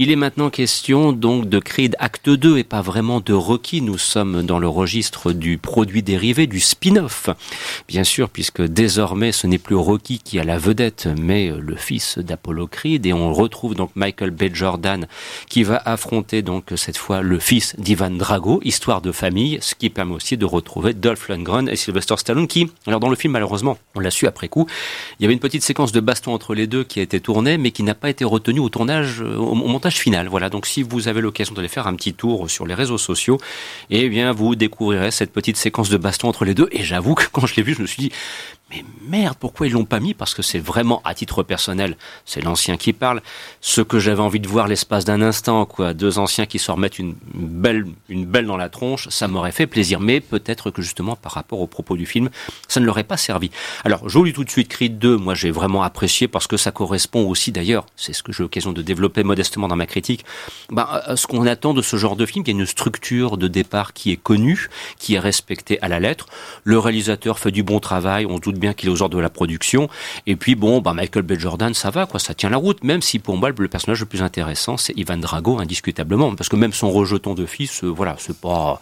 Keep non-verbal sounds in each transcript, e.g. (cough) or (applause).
Il est maintenant question donc de Creed Acte 2 et pas vraiment de Rocky. Nous sommes dans le registre du produit dérivé, du spin-off. Bien sûr, puisque désormais ce n'est plus Rocky qui a la vedette, mais le fils d'Apollo Creed. Et on retrouve donc Michael B. Jordan qui va affronter donc cette fois le fils d'Ivan Drago, histoire de famille, ce qui permet aussi de retrouver Dolph Lundgren et Sylvester Stallone qui, alors dans le film malheureusement, on l'a su après coup, il y avait une petite séquence de baston entre les deux qui a été tournée, mais qui n'a pas été retenue au tournage, au montage final. Voilà, donc si vous avez l'occasion d'aller faire un petit tour sur les réseaux sociaux, eh bien vous découvrirez cette petite séquence de baston entre les deux. Et j'avoue que quand je l'ai vu, je me suis dit, mais merde, pourquoi ils l'ont pas mis? Parce que c'est vraiment à titre personnel, c'est l'ancien qui parle. Ce que j'avais envie de voir l'espace d'un instant, quoi, deux anciens qui se remettent une belle, une belle dans la tronche, ça m'aurait fait plaisir. Mais peut-être que justement par rapport au propos du film, ça ne leur pas servi. Alors, dis tout de suite Creed 2, moi j'ai vraiment apprécié parce que ça correspond aussi d'ailleurs, c'est ce que j'ai l'occasion de développer modestement dans ma critique, bah, ce qu'on attend de ce genre de film, il y a une structure de départ qui est connue, qui est respectée à la lettre. Le réalisateur fait du bon travail, on doute bien qu'il est aux ordres de la production. Et puis bon, bah Michael B. Jordan, ça va, quoi, ça tient la route. Même si pour moi le personnage le plus intéressant, c'est Ivan Drago, indiscutablement, parce que même son rejeton de fils, euh, voilà, c'est pas,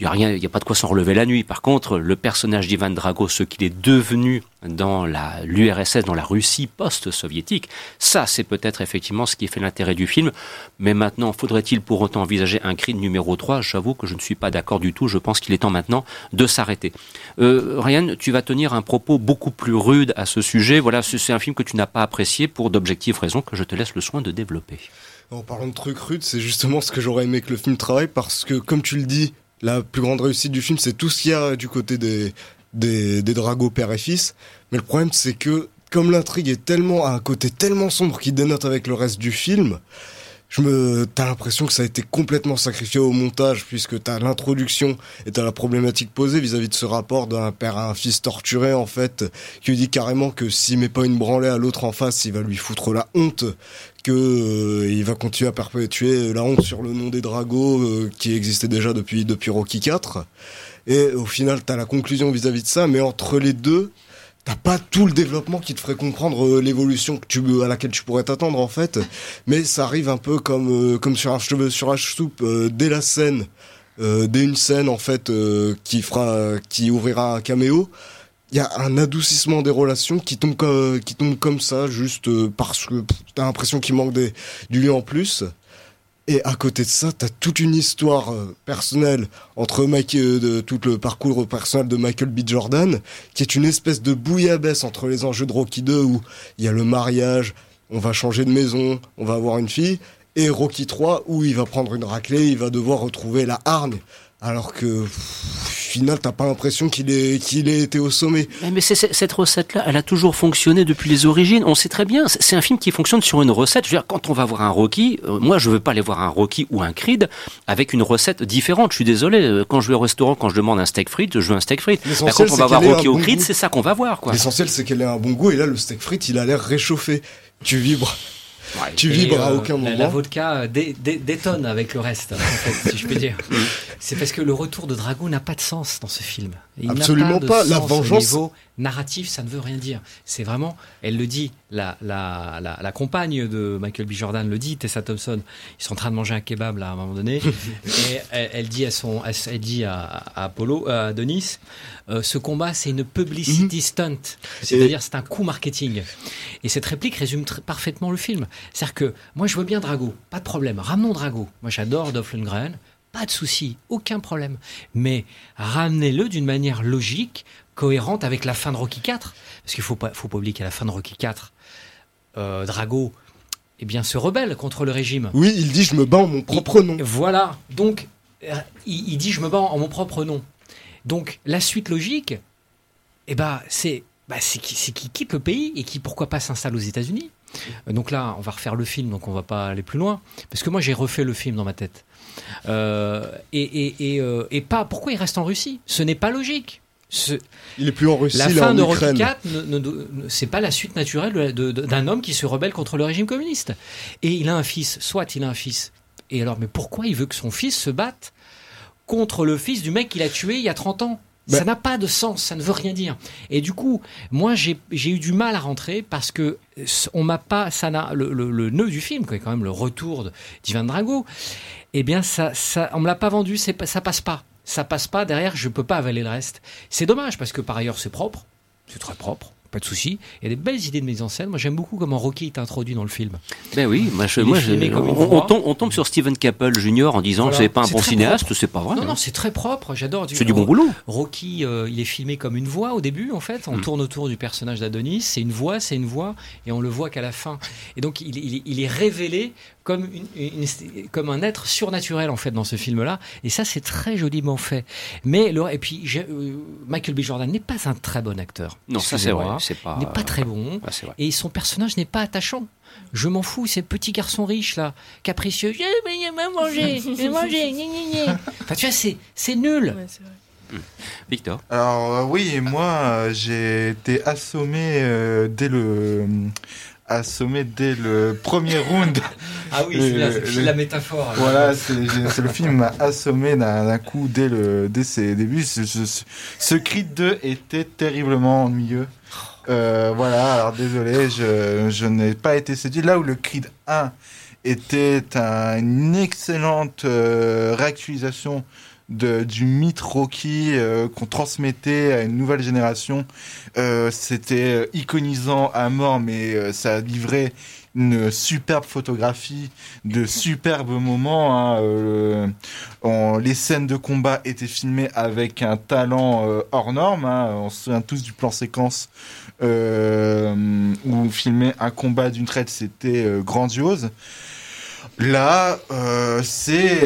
il y a rien, il y a pas de quoi s'en relever la nuit. Par contre, le personnage d'Ivan Drago, ce qu'il est devenu dans l'URSS, dans la Russie post-soviétique, ça c'est peut-être effectivement ce qui fait l'intérêt du film. Mais maintenant, faudrait-il pour autant envisager un cri numéro 3 J'avoue que je ne suis pas d'accord du tout. Je pense qu'il est temps maintenant de s'arrêter. Euh, Ryan, tu vas tenir un propos beaucoup plus rude à ce sujet. Voilà, c'est un film que tu n'as pas apprécié pour d'objectives raisons que je te laisse le soin de développer. En parlant de trucs rudes, c'est justement ce que j'aurais aimé que le film travaille parce que, comme tu le dis, la plus grande réussite du film, c'est tout ce qu'il y a du côté des, des, des dragos père et fils. Mais le problème, c'est que, comme l'intrigue est tellement, à un côté tellement sombre qui dénote avec le reste du film, je me, t'as l'impression que ça a été complètement sacrifié au montage puisque t'as l'introduction et t'as la problématique posée vis-à-vis de ce rapport d'un père à un fils torturé en fait, qui dit carrément que s'il met pas une branlée à l'autre en face, il va lui foutre la honte, que euh, il va continuer à perpétuer la honte sur le nom des Dragos euh, qui existait déjà depuis depuis Rocky 4. Et au final, t'as la conclusion vis-à-vis -vis de ça, mais entre les deux, t'as pas tout le développement qui te ferait comprendre euh, l'évolution que tu à laquelle tu pourrais t'attendre en fait. Mais ça arrive un peu comme euh, comme sur un cheveu sur un soupe euh, dès la scène dès une scène en fait qui fera qui ouvrira un caméo il y a un adoucissement des relations qui tombe qui tombe comme ça juste parce que t'as l'impression qu'il manque des, du lien en plus et à côté de ça, t'as toute une histoire euh, personnelle entre Mike, euh, tout le parcours personnel de Michael B. Jordan, qui est une espèce de bouillabaisse entre les enjeux de Rocky 2 où il y a le mariage, on va changer de maison, on va avoir une fille, et Rocky 3 où il va prendre une raclée, il va devoir retrouver la hargne alors que au final t'as pas l'impression qu'il ait qu'il ait été au sommet. Mais, c'est, cette recette-là, elle a toujours fonctionné depuis les origines. On sait très bien, c'est un film qui fonctionne sur une recette. Je veux dire, quand on va voir un Rocky, euh, moi je veux pas aller voir un Rocky ou un Creed avec une recette différente. Je suis désolé, euh, quand je vais au restaurant, quand je demande un steak frites, je veux un steak frites. Bah, quand on va voir Rocky ou Creed, c'est ça qu'on va voir. L'essentiel c'est qu'elle ait un bon goût et là le steak frites il a l'air réchauffé. Tu vibres tu vibres à euh, aucun moment. La, vodka détonne avec le reste, en fait, si je peux dire. (laughs) C'est parce que le retour de Drago n'a pas de sens dans ce film. Il Absolument pas. La vengeance. Au niveau narratif, ça ne veut rien dire. C'est vraiment, elle le dit, la, la, la, la, compagne de Michael B. Jordan le dit, Tessa Thompson. Ils sont en train de manger un kebab là à un moment donné, (laughs) et elle, dit à son, elle dit à, Apollo, à Denis, euh, ce combat c'est une publicity mhm. stunt, c'est-à-dire c'est un coup marketing. Et cette réplique résume parfaitement le film. C'est-à-dire que moi je vois bien Drago, pas de problème, ramenons Drago. Moi j'adore Dolph Lundgren, pas de souci, aucun problème. Mais ramenez-le d'une manière logique, cohérente avec la fin de Rocky 4. Parce qu'il faut pas, faut pas oublier qu'à la fin de Rocky 4, euh, Drago eh bien, se rebelle contre le régime. Oui, il dit je me bats en mon propre nom. Voilà, donc euh, il, dit je me bats en mon propre nom. Donc la suite logique, eh ben, c'est bah, qu'il quitte le pays et qui pourquoi pas s'installe aux États-Unis. Euh, donc là, on va refaire le film, donc on va pas aller plus loin, parce que moi j'ai refait le film dans ma tête. et, et, pas pourquoi il reste en Russie? Ce n'est pas logique il est plus en Russie, la fin de Rocky 4, c'est pas la suite naturelle d'un homme qui se rebelle contre le régime communiste. Et il a un fils, soit il a un fils. Et alors, mais pourquoi il veut que son fils se batte contre le fils du mec qu'il a tué il y a 30 ans? Ça Bah- n'a pas de sens, ça ne veut rien dire. Et du coup, moi, j'ai eu du mal à rentrer parce que on m'a pas, ça n'a le, le, le nœud du film, qui est quand même le retour de- d'Ivan Drago. Eh bien, ça, ça, on me l'a pas vendu, ça passe pas, ça passe pas. Derrière, je peux pas avaler le reste. C'est dommage parce que par ailleurs, c'est propre, c'est très propre. Pas de souci. Il y a des belles idées de mise en scène. Moi, j'aime beaucoup comment Rocky est introduit dans le film. Ben oui, moi, je, moi, je- on, on tombe, on tombe sur Steven Caple Jr. en disant Voilà. que c'est pas un bon cinéaste, c'est pas vrai. non, hein. non, c'est très propre. J'adore. c'est du bon boulot. Rocky, euh, il est filmé comme une voix au début, en fait. On Mm. tourne autour du personnage d'Adonis. C'est une voix, c'est une voix, et on le voit qu'à la fin. Et donc, il, il- il est révélé comme, une, une- comme un être surnaturel, en fait, dans ce film-là. Et ça, c'est très joliment fait. Mais, le- et puis, euh, Michael B. Jordan n'est pas un très bon acteur. Non, ça c'est vrai. Pas. Il n'est pas très bon. Ah. Et son personnage n'est pas attachant. Je m'en fous, c'est le petit garçon riche là, capricieux. Je vais manger, je vais manger, (laughs) gna, gna, gna. Enfin, tu vois, c'est, c'est nul. Ouais, c'est vrai. Victor. Alors euh, oui, moi euh, j'ai été assommé euh, dès le assommé dès le premier round. Ah oui, c'est le- la métaphore. voilà, c'est le film m'a assommé d'un d'un coup dès le dès ses débuts. Ce, ce, ce Creed 2 était terriblement ennuyeux. Euh, voilà, alors désolé, je, je n'ai pas été séduit. Là où le Creed 1 était un- une excellente euh, réactualisation de, du mythe Rocky euh, qu'on transmettait à une nouvelle génération. Euh, C'était euh, iconisant à mort, mais euh, ça livrait une superbe photographie, de superbes moments. hein, euh, on- les scènes de combat étaient filmées avec un talent euh, hors norme. hein, on se souvient tous du plan séquence euh, où filmait un combat d'une traite, c'était euh, grandiose. Là, c'est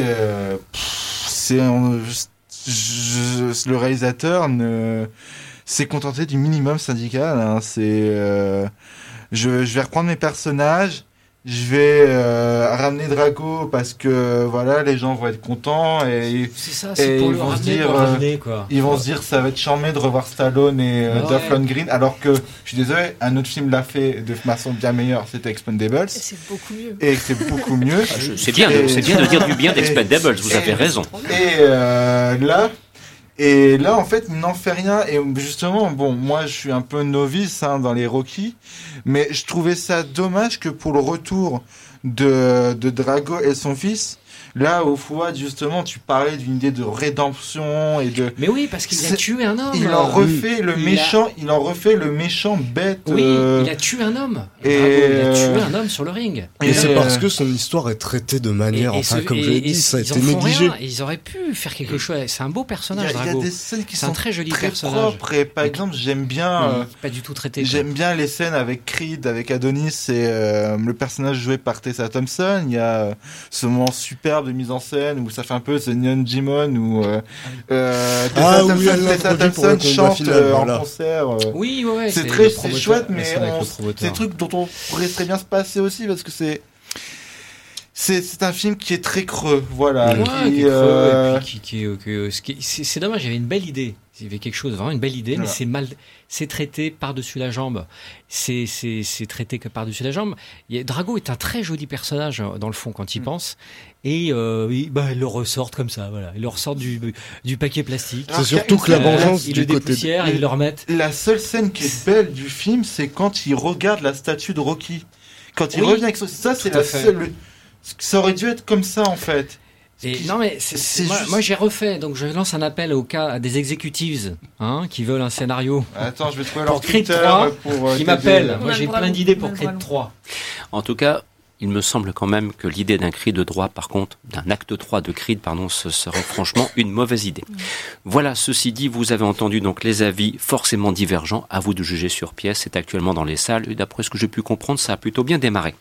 c'est le réalisateur ne s'est contenté du minimum syndical. hein, c'est euh, je vais reprendre mes personnages. Je vais euh, ramener Drago parce que voilà les gens vont être contents et ça, ils vont se dire, euh, ramener, quoi. ils vont se dire ça va être charmé de revoir Stallone et euh, Ouais. Lundgren alors que je suis désolé un autre film l'a fait de façon bien meilleure c'était Expendables Et c'est beaucoup mieux. et c'est beaucoup mieux Ah, C'est bien, c'est bien de dire du bien d'Expendables. Vous avez raison. Et euh, là, et là en fait, il n'en fait rien. Et justement, bon, moi, je suis un peu novice hein, dans les Rocky, mais je trouvais ça dommage que pour le retour de, de Drago et son fils, là où Fouad justement, tu parlais d'une idée de rédemption et de Mais oui, parce qu'il a tué un homme. il en refait le Il a- méchant, il en refait le méchant bête. Oui, euh, il a tué un homme. et, Bravo, il a euh, tué un homme sur le ring. et Et c'est euh, parce que son histoire est traitée de manière, Et- et enfin, ce- comme et- je l'ai dit, ça a ils été négligé. Ils auraient pu faire quelque chose. C'est un beau il y, personnage, a, il y a Drago. des scènes qui C'est un sont très joli très personnage. propres. Et par exemple, j'aime bien. euh, Pas du tout traité. J'aime bien les scènes avec Creed, avec Adonis et euh, le personnage joué par Tessa Thompson. Il y a euh, ce moment superbe de mise en scène où ça fait un peu The Neon Demon où euh, euh, Tessa Ah oui, Thompson, elle Tessa Thompson chante euh, voilà. en concert. euh. Oui, ouais, c'est très, chouette, mais c'est des trucs dont on pourrait très bien se passer aussi parce que c'est c'est c'est un film qui est très creux, voilà. Ouais, qui, qui est creux, euh, et puis qui, qui, euh, que- ce qui- c'est dommage, il y avait une belle idée. Il y avait quelque chose, vraiment une belle idée, mais c'est mal, c'est traité par-dessus la jambe. C'est, c'est, c'est traité que par-dessus la jambe. A- Drago est un très joli personnage, euh, dans le fond, quand il Mm. pense. Et, euh, il, bah, il le ressortent comme ça, voilà. Il le ressortent du, du paquet plastique. C'est surtout que la scène- vengeance il du le côté de- dépoussière, et ils le remettent. La seule scène qui est belle du film, c'est quand il regarde la statue de Rocky. Quand il Oui, revient avec son... Ça, c'est la fait. seule... Ça aurait dû être comme ça, en fait. Et non mais moi, juste- moi, j'ai refait donc je lance un appel au cas à des executives hein, qui veulent un scénario Attends, je vais trouver Pour leur Creed Twitter 3, pour, euh, qui m'appellent. Moi j'ai plein d'idées pour Creed bras long. 3. En tout cas, il me semble quand même que l'idée d'un cri de droit, par contre, d'un acte 3 de Creed, pardon, ce serait franchement une mauvaise idée. Voilà, ceci dit, vous avez entendu donc les avis forcément divergents. À vous de juger sur pièce. C'est actuellement dans les salles. Et d'après ce que j'ai pu comprendre, ça a plutôt bien démarré.